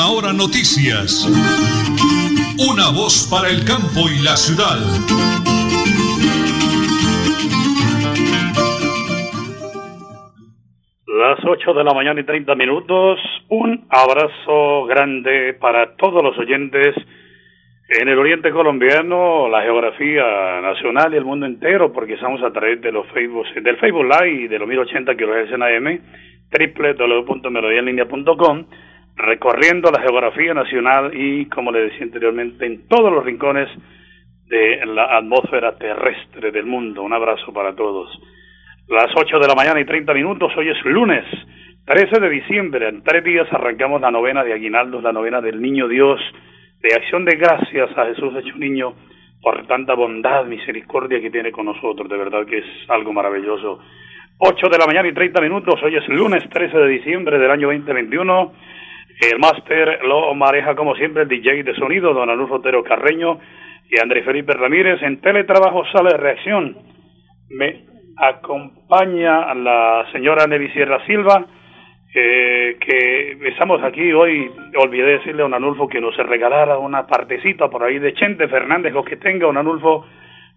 Última Hora Noticias. Una voz para el campo y la ciudad. Las 8 de la mañana y 30 minutos. Un abrazo grande para todos los oyentes en el oriente colombiano, la geografía nacional y el mundo entero, porque estamos a través de los Facebook, del Facebook Live y de los 1080 kHz en AM, www.melodiaenlinea.com, recorriendo la geografía nacional y, como le decía anteriormente, en todos los rincones de la atmósfera terrestre del mundo. Un abrazo para todos. Las 8 de la mañana y 30 minutos, hoy es lunes, 13 de diciembre. En tres días arrancamos la novena de Aguinaldos, la novena del Niño Dios, de acción de gracias a Jesús hecho niño por tanta bondad, misericordia que tiene con nosotros. De verdad que es algo maravilloso. 8 de la mañana y 30 minutos, hoy es lunes 13 de diciembre del año 2021. El máster lo maneja como siempre el DJ de sonido, don Anulfo Otero Carreño y Andrés Felipe Ramírez. En teletrabajo sale de reacción. Me acompaña la señora Nevi Sierra Silva eh, que estamos aquí hoy, olvidé decirle a don Anulfo que nos regalara una partecita por ahí de Chente Fernández, lo que tenga don Anulfo,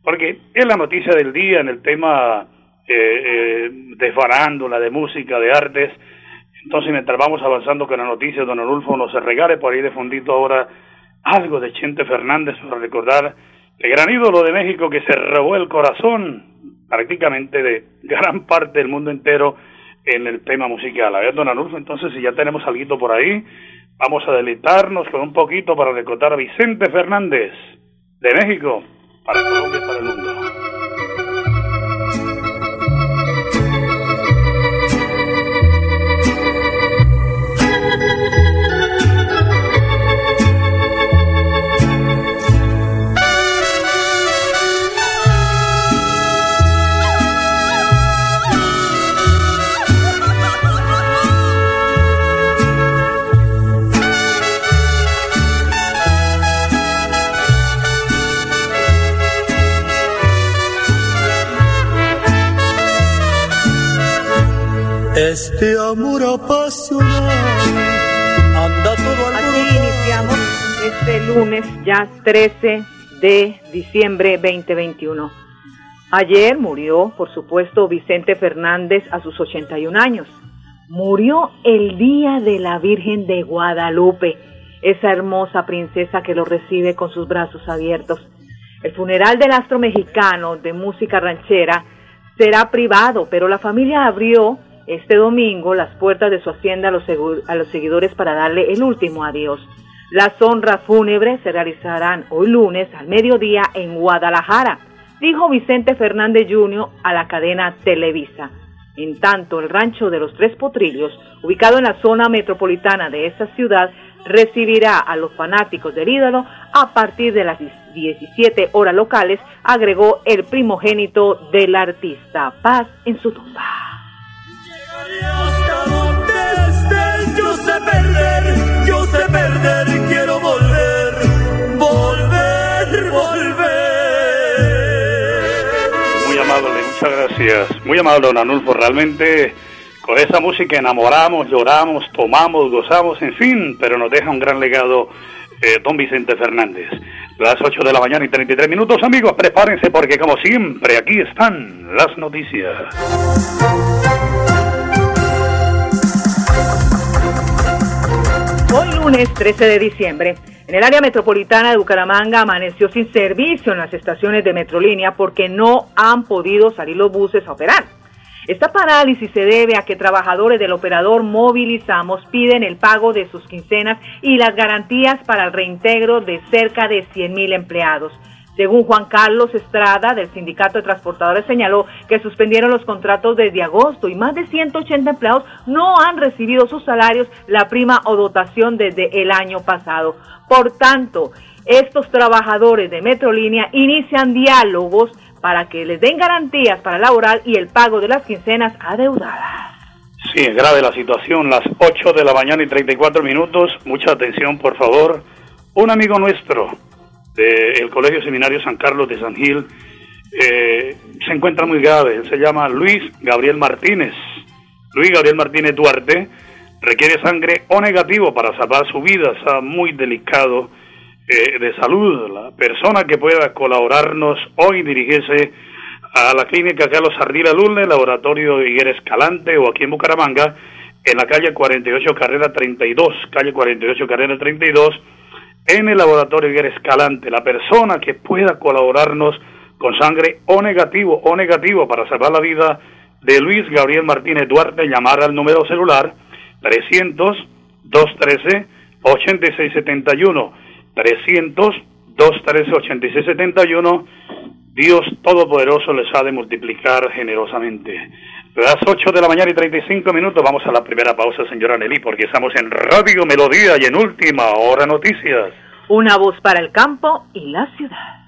porque es la noticia del día en el tema eh, eh, de farándula, de música, de artes. Entonces, mientras vamos avanzando con la noticia, don Anulfo nos regale por ahí de fondito ahora algo de Chente Fernández para recordar el gran ídolo de México que se robó el corazón prácticamente de gran parte del mundo entero en el tema musical. A ver, don Anulfo, entonces si ya tenemos algo por ahí, vamos a deleitarnos con un poquito para recordar a Vicente Fernández de México para Colombia para el mundo. Este amor apasionado anda todo al Así iniciamos este lunes ya 13 de diciembre 2021. Ayer murió, por supuesto, Vicente Fernández a sus 81 años. Murió el día de la Virgen de Guadalupe, esa hermosa princesa que lo recibe con sus brazos abiertos. El funeral del astro mexicano de música ranchera será privado, pero la familia abrió este domingo las puertas de su hacienda a los, seguidores para darle el último adiós. Las honras fúnebres se realizarán hoy lunes al mediodía en Guadalajara, dijo Vicente Fernández Jr. a la cadena Televisa. En tanto, el rancho de los Tres Potrillos, ubicado en la zona metropolitana de esta ciudad, recibirá a los fanáticos del ídolo a partir de las 17 horas locales, agregó el primogénito del artista. Paz en su tumba. Gracias. Muy amable, don Anulfo. Realmente con esa música enamoramos, lloramos, tomamos, gozamos, en fin, pero nos deja un gran legado eh, don Vicente Fernández. Las 8 de la mañana y 33 minutos, amigos, prepárense porque como siempre aquí están las noticias. Lunes 13 de diciembre, en el área metropolitana de Bucaramanga amaneció sin servicio en las estaciones de Metrolínea porque no han podido salir los buses a operar. Esta parálisis se debe a que trabajadores del operador Movilizamos piden el pago de sus quincenas y las garantías para el reintegro de cerca de 100.000 empleados. Según Juan Carlos Estrada del Sindicato de Transportadores señaló que suspendieron los contratos desde agosto y más de 180 empleados no han recibido sus salarios, la prima o dotación desde el año pasado. Por tanto, estos trabajadores de Metrolínea inician diálogos para que les den garantías para laboral y el pago de las quincenas adeudadas. Sí, es grave la situación. Las 8 de la mañana y 34 minutos. Mucha atención, por favor. Un amigo nuestro del Colegio Seminario San Carlos de San Gil, eh, se encuentra muy grave. se llama Luis Gabriel Martínez. Luis Gabriel Martínez Duarte requiere sangre O negativo para salvar su vida, está muy delicado eh, de salud. La persona que pueda colaborarnos hoy dirigirse a la clínica Carlos Ardila Lulne, laboratorio Higuera Escalante o aquí en Bucaramanga, en la calle 48 Carrera 32, calle 48 Carrera 32, en el laboratorio Higuera Escalante. La persona que pueda colaborarnos con sangre O negativo, O negativo para salvar la vida de Luis Gabriel Martínez Duarte, llamar al número celular 300 213 8671 300 213 8671 Dios Todopoderoso les ha de multiplicar generosamente. Las 8 de la mañana y 35 minutos, vamos a la primera pausa, señora Nelly, porque estamos en Radio Melodía y en Última Hora Noticias. Una voz para el campo y la ciudad.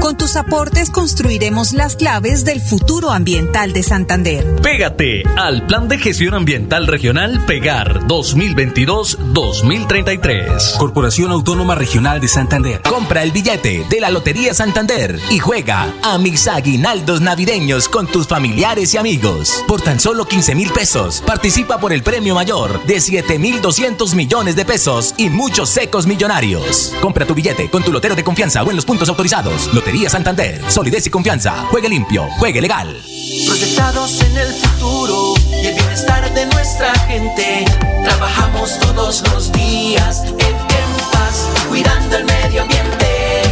Con tus aportes construiremos las claves del futuro ambiental de Santander. Pégate al Plan de Gestión Ambiental Regional Pegar 2022-2033. Corporación Autónoma Regional de Santander. Compra el billete de la Lotería Santander y juega a mis aguinaldos navideños con tus familiares y amigos. Por tan solo 15 mil pesos, participa por el premio mayor de 7 mil 200 millones de pesos y muchos secos millonarios. Compra tu billete con tu lotero de confianza o en los puntos autorizados. Lotería Santander. Solidez y confianza. Juegue limpio. Juegue legal. Proyectados en el futuro y el bienestar de nuestra gente. Trabajamos todos los días en, en paz, cuidando el medio ambiente.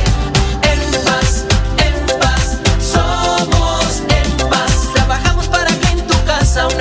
En paz, en paz, somos en paz. Trabajamos para que en tu casa un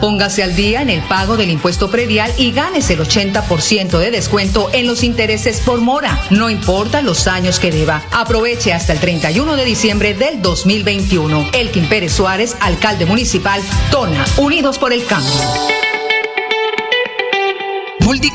Póngase al día en el pago del impuesto predial y ganes el 80% de descuento en los intereses por mora, no importa los años que deba. Aproveche hasta el 31 de diciembre del 2021. Elkin Pérez Suárez, alcalde municipal, Tona, Unidos por el Cambio.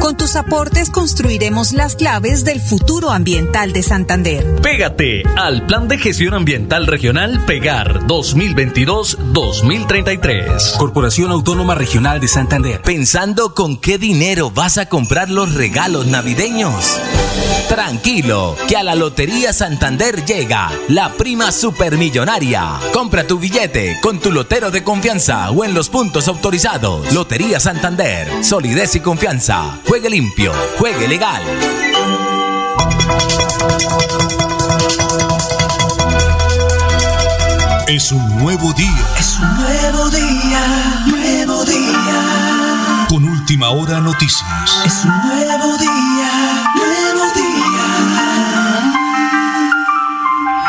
Con tus aportes construiremos las claves del futuro ambiental de Santander. Pégate al Plan de Gestión Ambiental Regional Pegar 2022-2033. Corporación Autónoma Regional de Santander. ¿Pensando con qué dinero vas a comprar los regalos navideños? Tranquilo, que a la Lotería Santander llega la prima supermillonaria. Compra tu billete con tu lotero de confianza o en los puntos autorizados. Lotería Santander, solidez y confianza. Juegue limpio, juegue legal. Es un nuevo día. Es un nuevo día, nuevo día. Con última hora noticias. Es un nuevo día, nuevo día.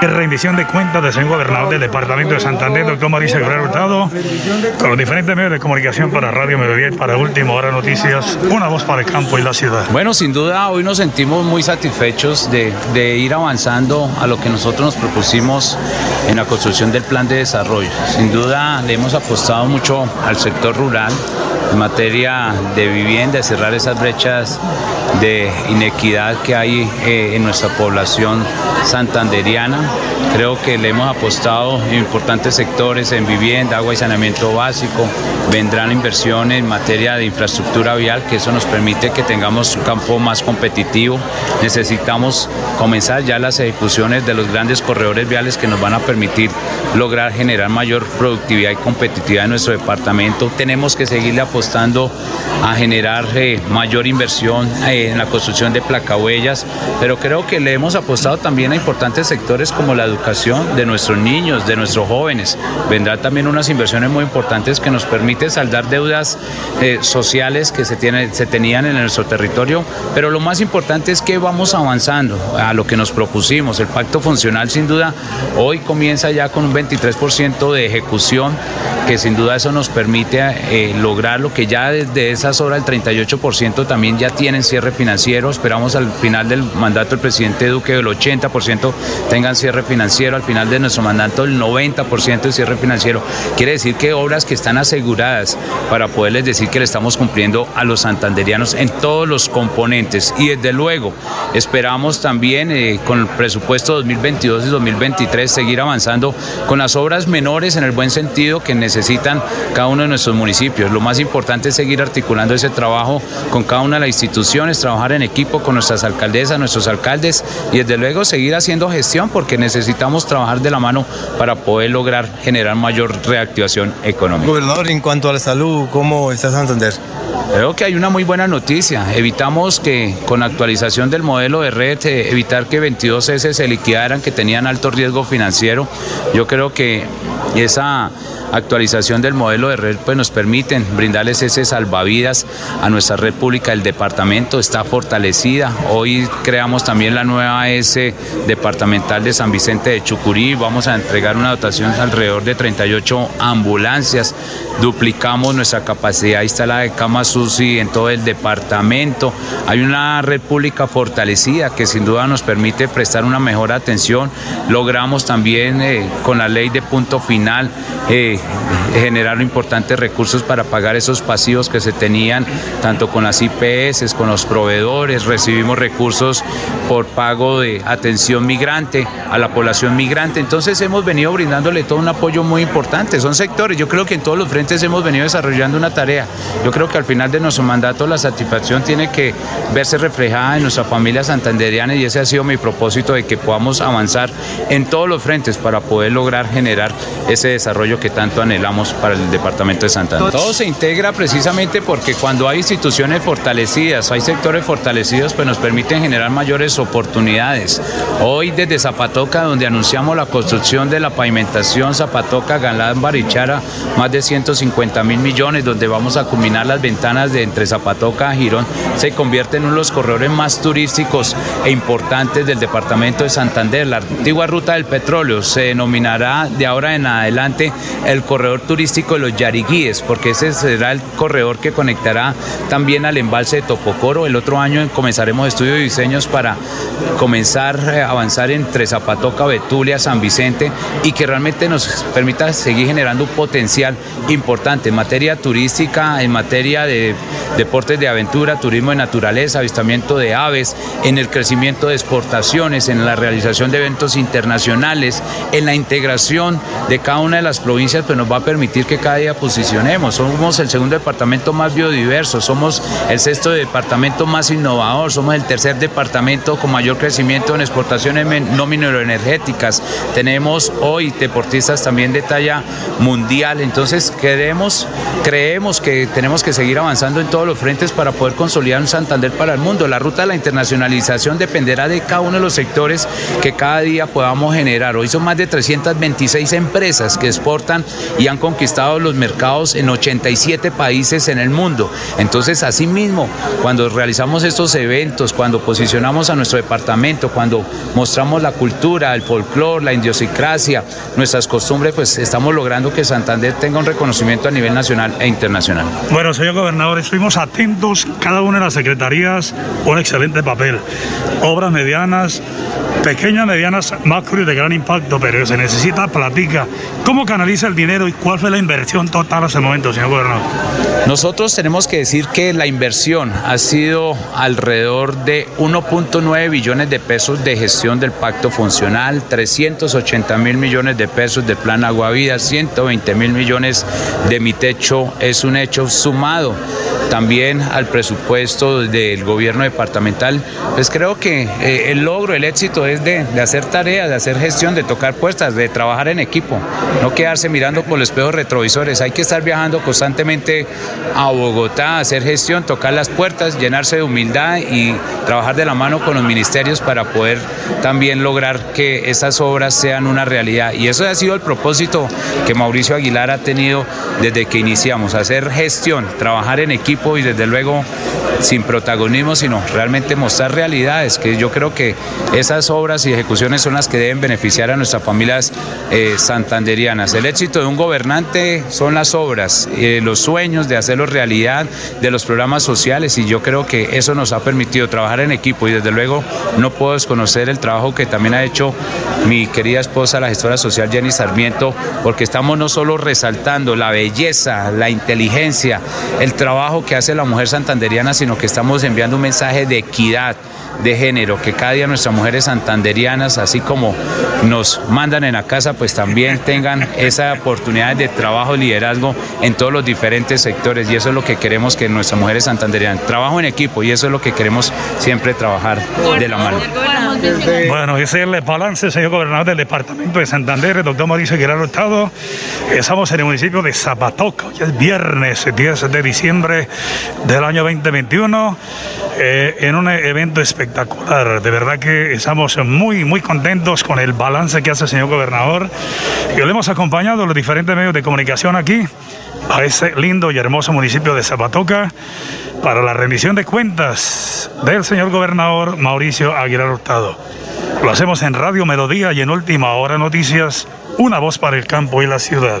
Rendición de cuentas del señor gobernador del departamento de Santander, doctor Mauricio Guerrero Hurtado, con los diferentes medios de comunicación para Radio Mediodía y para Última Hora Noticias, una voz para el campo y la ciudad. Bueno, sin duda hoy nos sentimos muy satisfechos de, de ir avanzando a lo que nosotros nos propusimos en la construcción del plan de desarrollo. Sin duda le hemos apostado mucho al sector rural en materia de vivienda, cerrar esas brechas de inequidad que hay eh, en nuestra población santanderiana. Creo que le hemos apostado en importantes sectores en vivienda, agua y saneamiento básico. Vendrán inversiones en materia de infraestructura vial, que eso nos permite que tengamos un campo más competitivo. Necesitamos comenzar ya las ejecuciones de los grandes corredores viales que nos van a permitir lograr generar mayor productividad y competitividad en nuestro departamento. Tenemos que seguirle apostando a generar eh, mayor inversión eh, en la construcción de placahuellas, pero creo que le hemos apostado también a importantes sectores como la educación de nuestros niños, de nuestros jóvenes. Vendrán también unas inversiones muy importantes que nos permiten saldar deudas eh, sociales que se, tienen, se tenían en nuestro territorio, pero lo más importante es que vamos avanzando a lo que nos propusimos. El pacto funcional sin duda hoy comienza ya con un 23% de ejecución, que sin duda eso nos permite eh, lograr lo que ya desde esas horas el 38% también ya tienen cierre financiero. Esperamos al final del mandato del presidente Duque el 80% tengan cierre financiero, al final de nuestro mandato el 90% de cierre financiero. Quiere decir que obras que están aseguradas para poderles decir que le estamos cumpliendo a los santanderianos en todos los componentes. Y desde luego esperamos también eh, con el presupuesto 2022 y 2023 seguir avanzando con las obras menores en el buen sentido que necesitan cada uno de nuestros municipios. Lo más importante es seguir articulando ese trabajo con cada una de las instituciones, trabajar en equipo con nuestras alcaldesas, nuestros alcaldes y desde luego seguir haciendo gestión porque necesitamos trabajar de la mano para poder lograr generar mayor reactivación económica. Gobernador, en cuanto a la salud, ¿cómo está Santander? Creo que hay una muy buena noticia. Evitamos que con actualización del modelo de red, eh, evitar que 22 S se liquidaran que tenían alto riesgo financiero. Yo creo que esa actualización del modelo de red pues nos permiten brindarles ese salvavidas a nuestra red pública. Del departamento está fortalecida. Hoy creamos también la nueva S departamental de San Vicente de Chucurí. Vamos a entregar una dotación alrededor de 38 ambulancias. Duplicamos nuestra capacidad instalada de camas UCI en todo el departamento. Hay una red pública fortalecida que sin duda nos permite prestar una mejor atención. Logramos también eh, con la ley de punto final eh, generar importantes recursos para pagar esos pasivos que se tenían tanto con las IPS, con los proveedores, recibimos recursos por pago de atención migrante a la población migrante, entonces hemos venido brindándole todo un apoyo muy importante, son sectores, yo creo que en todos los frentes hemos venido desarrollando una tarea, yo creo que al final de nuestro mandato la satisfacción tiene que verse reflejada en nuestra familia santanderiana y ese ha sido mi propósito de que podamos avanzar en todos los frentes para poder lograr generar ese desarrollo que tanto anhelamos para el departamento de Santander. Todo se integra precisamente porque cuando hay instituciones fortalecidas, hay sectores fortalecidos, pues nos permiten generar mayores oportunidades. Hoy desde Zapatoca, donde anunciamos la construcción de la pavimentación Zapatoca, Galán, Barichara, más de 150 mil millones, donde vamos a culminar las ventanas de entre Zapatoca a Girón, se convierte en uno de los corredores más turísticos e importantes del departamento de Santander. La antigua ruta del petróleo se denominará de ahora en adelante el corredor turístico de los Yariguíes, porque ese será el corredor que conectará también al embalse de Topocoro. El otro año comenzaremos estudios y diseños para comenzar a avanzar entre Zapatoca, Betulia, San Vicente y que realmente nos permita seguir generando un potencial importante en materia turística, en materia de deportes de aventura, turismo de naturaleza, avistamiento de aves, en el crecimiento de exportaciones, en la realización de eventos internacionales, en la integración de cada una de las provincias, nos va a permitir que cada día posicionemos. Somos el segundo departamento más biodiverso, somos el sexto departamento más innovador, somos el tercer departamento con mayor crecimiento en exportaciones no mineroenergéticas. Tenemos hoy deportistas también de talla mundial, entonces queremos, creemos que tenemos que seguir avanzando en todos los frentes para poder consolidar un Santander para el mundo. La ruta de la internacionalización dependerá de cada uno de los sectores que cada día podamos generar. Hoy son más de 326 empresas que exportan y han conquistado los mercados en 87 países en el mundo. Entonces, asimismo, cuando realizamos estos eventos, cuando posicionamos a nuestro departamento, cuando mostramos la cultura, el folclore, la idiosincrasia, nuestras costumbres, pues estamos logrando que Santander tenga un reconocimiento a nivel nacional e internacional. Bueno, señor gobernador, estuvimos atentos, cada una de las secretarías, un excelente papel. Obras medianas, pequeñas, medianas, macro y de gran impacto, pero se necesita platica. ¿Cómo canaliza el dinero y cuál fue la inversión total hasta el momento, señor gobernador? Nosotros tenemos que decir que la inversión ha sido alrededor de 1.9 billones de pesos de gestión del pacto funcional, 380 mil millones de pesos de plan Agua Vida, 120 mil millones de mi techo es un hecho sumado también al presupuesto del gobierno departamental. Pues creo que eh, el logro, el éxito es de hacer tareas, de hacer gestión, de tocar puestas, de trabajar en equipo, no quedarse mirando por los espejos retrovisores. Hay que estar viajando constantemente a Bogotá, hacer gestión, tocar las puertas, llenarse de humildad y trabajar de la mano con los ministerios para poder también lograr que esas obras sean una realidad. Y eso ha sido el propósito que Mauricio Aguilar ha tenido desde que iniciamos, hacer gestión, trabajar en equipo y desde luego sin protagonismo, sino realmente mostrar realidades, que yo creo que esas obras y ejecuciones son las que deben beneficiar a nuestras familias eh, santanderianas. El éxito de un gobernante son las obras, eh, los sueños de hacerlo realidad, de los programas sociales y yo creo que eso nos ha permitido trabajar en equipo y desde luego no puedo desconocer el trabajo que también ha hecho mi querida esposa, la gestora social Jenny Sarmiento, porque estamos no solo resaltando la belleza, la inteligencia, el trabajo que hace la mujer santanderiana, sino que estamos enviando un mensaje de equidad de género, que cada día nuestras mujeres santanderianas, así como nos mandan en la casa, pues también tengan esa oportunidad de trabajo y liderazgo en todos los diferentes sectores. Y eso es lo que queremos que nuestras mujeres santanderianas, trabajo en equipo, y eso es lo que queremos siempre trabajar de la mano. Bueno, ese es el balance, señor gobernador del departamento de Santander, el doctor Mauricio Aguilar Hurtado. Estamos en el municipio de Zapatoca, hoy es viernes 10 de diciembre del año 2021, eh, en un evento espectacular. De verdad que estamos muy, muy contentos con el balance que hace el señor gobernador. Y lo hemos acompañado los diferentes medios de comunicación aquí, a ese lindo y hermoso municipio de Zapatoca, para la rendición de cuentas del señor gobernador Mauricio Aguilar Hurtado. Lo hacemos en Radio Melodía y en Última Hora Noticias, una voz para el campo y la ciudad.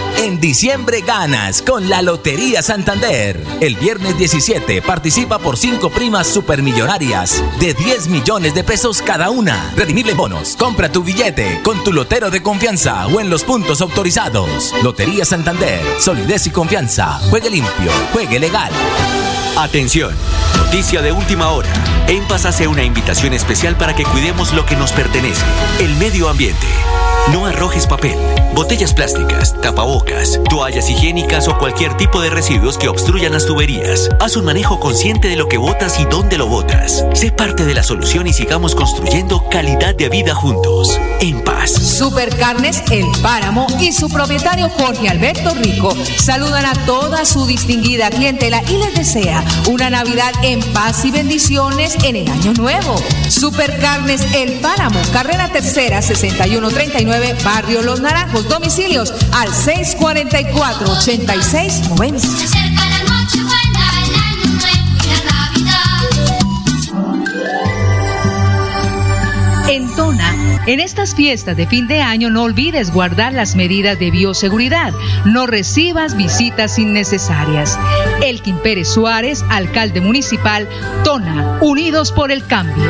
En diciembre ganas con la Lotería Santander. El viernes 17 participa por 5 primas supermillonarias de 10 millones de pesos cada una. Redimible bonos. Compra tu billete con tu lotero de confianza o en los puntos autorizados. Lotería Santander. Solidez y confianza. Juegue limpio. Juegue legal. Atención, noticia de última hora. En Paz hace una invitación especial para que cuidemos lo que nos pertenece, el medio ambiente. No arrojes papel, botellas plásticas, tapabocas, toallas higiénicas o cualquier tipo de residuos que obstruyan las tuberías. Haz un manejo consciente de lo que botas y dónde lo botas. Sé parte de la solución y sigamos construyendo calidad de vida juntos. En paz. Supercarnes El Páramo y su propietario Jorge Alberto Rico saludan a toda su distinguida clientela y les desea una Navidad en paz y bendiciones en el año nuevo. Supercarnes El Páramo, carrera tercera 6139, Barrio Los Naranjos, domicilios al 644-8690. Se acerca la noche buena, el año nuevo y la Navidad. En Tona, en estas fiestas de fin de año no olvides guardar las medidas de bioseguridad. No recibas visitas innecesarias. Elkin Pérez Suárez, alcalde municipal, Tona, Unidos por el Cambio.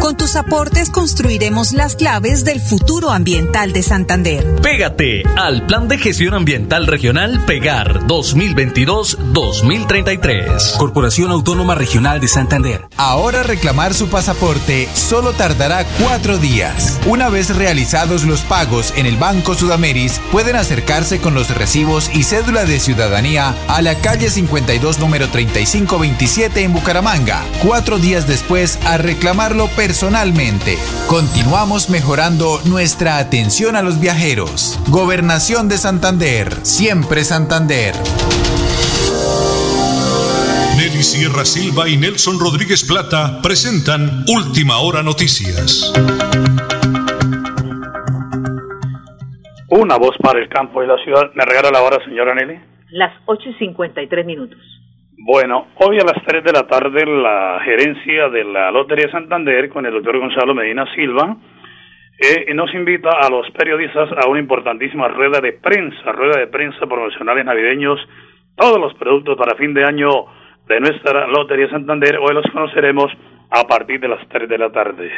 Con tus aportes construiremos las claves del futuro ambiental de Santander. Pégate al Plan de Gestión Ambiental Regional Pegar 2022-2033. Corporación Autónoma Regional de Santander. Ahora reclamar su pasaporte solo tardará cuatro días. Una vez realizados los pagos en el Banco Sudameris, pueden acercarse con los recibos y cédula de ciudadanía a la calle 52 número 3527 en Bucaramanga. Cuatro días después a reclamarlo personalmente. Continuamos mejorando nuestra atención a los viajeros. Gobernación de Santander. Siempre Santander. Nelly Sierra Silva y Nelson Rodríguez Plata presentan Última Hora Noticias. Una voz para el campo y la ciudad. ¿Me regala la hora, señora Nelly? Las 8 y 53 minutos. Bueno, hoy a las 3 de la tarde la gerencia de la Lotería Santander con el doctor Gonzalo Medina Silva eh, nos invita a los periodistas a una importantísima rueda de prensa, rueda de prensa promocionales navideños, todos los productos para fin de año de nuestra Lotería Santander, hoy los conoceremos a partir de las 3 de la tarde.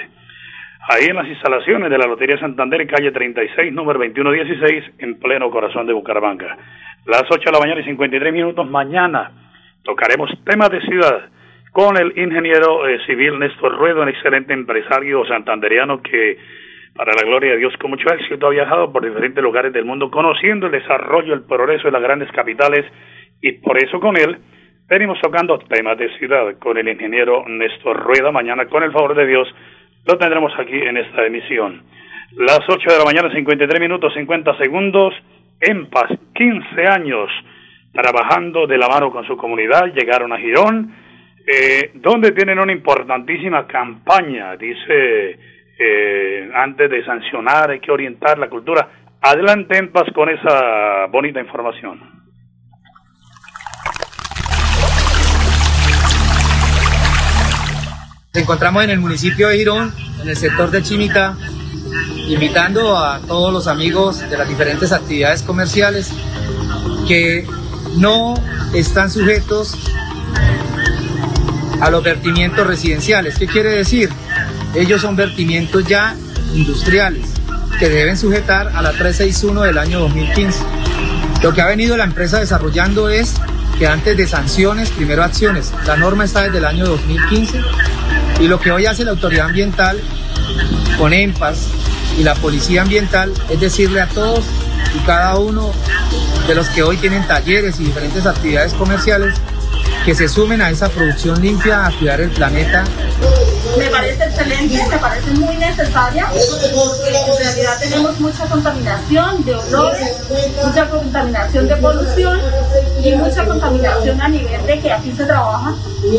Ahí en las instalaciones de la Lotería Santander, calle 36, número 2116, en pleno corazón de Bucaramanga. Las 8 de la mañana y 53 minutos, mañana tocaremos temas de ciudad con el ingeniero eh, civil Néstor Ruedo, un excelente empresario santanderiano que, para la gloria de Dios, con mucho éxito ha viajado por diferentes lugares del mundo, conociendo el desarrollo, el progreso de las grandes capitales, y por eso con él venimos tocando temas de ciudad con el ingeniero Néstor Rueda. Mañana, con el favor de Dios, lo tendremos aquí en esta emisión. Las 8 de la mañana, 53 minutos, 50 segundos, en paz, 15 años trabajando de la mano con su comunidad, llegaron a Girón, eh, donde tienen una importantísima campaña, dice, eh, antes de sancionar hay que orientar la cultura. Adelante en paz con esa bonita información. Nos encontramos en el municipio de Girón, en el sector de Chimita, invitando a todos los amigos de las diferentes actividades comerciales que no están sujetos a los vertimientos residenciales. ¿Qué quiere decir? Ellos son vertimientos ya industriales que deben sujetar a la 361 del año 2015. Lo que ha venido la empresa desarrollando es que antes de sanciones, primero acciones. La norma está desde el año 2015 y lo que hoy hace la autoridad ambiental con EMPAS y la policía ambiental es decirle a todos y cada uno de los que hoy tienen talleres y diferentes actividades comerciales que se sumen a esa producción limpia, a cuidar el planeta. Me parece excelente, me parece muy necesaria. En realidad tenemos mucha contaminación de olores, mucha contaminación de polución y mucha contaminación a nivel de que aquí se trabaja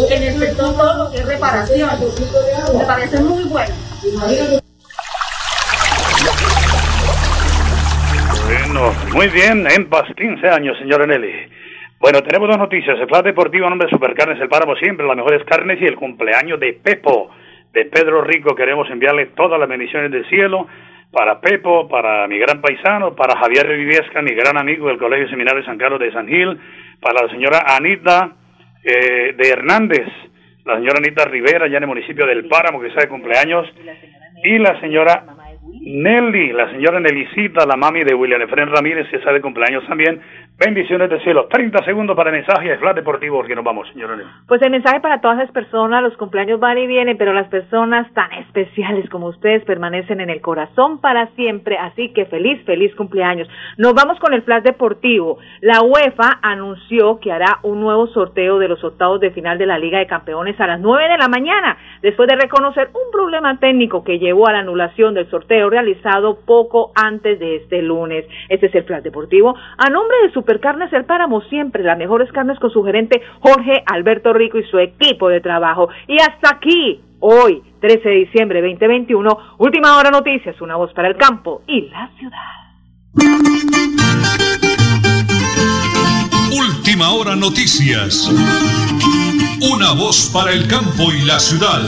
en el sector todo lo que es reparación. Me parece muy bueno. Muy bien, en paz, 15 años, señora Nelly. Bueno, tenemos dos noticias. El Flash Deportivo nombre de Supercarnes El Páramo siempre, las mejores carnes y el cumpleaños de Pepo, de Pedro Rico. Queremos enviarle todas las bendiciones del cielo para Pepo, para mi gran paisano, para Javier Riviesca, mi gran amigo del Colegio Seminario San Carlos de San Gil, para la señora Anita eh, de Hernández, la señora Anita Rivera, ya en el municipio del Páramo, que está de cumpleaños, y la señora Nelly, la señora Nelicita, la mami de William Efren Ramírez, que está de cumpleaños también. Bendiciones del cielo. 30 segundos para el mensaje de Flash Deportivo, porque nos vamos, señora. Pues el mensaje para todas las personas, los cumpleaños van y vienen, pero las personas tan especiales como ustedes permanecen en el corazón para siempre, así que feliz, feliz cumpleaños. Nos vamos con el flash deportivo. La UEFA anunció que hará un nuevo sorteo de los octavos de final de la Liga de Campeones a las 9 de la mañana, después de reconocer un problema técnico que llevó a la anulación del sorteo realizado poco antes de este lunes. Este es el flash deportivo. A nombre de Supercarnes El Páramo, siempre las mejores carnes con su gerente Jorge Alberto Rico y su equipo de trabajo. Y hasta aquí, hoy, 13 de diciembre 2021, Última Hora Noticias, una voz para el campo y la ciudad. Última hora noticias. Una voz para el campo y la ciudad.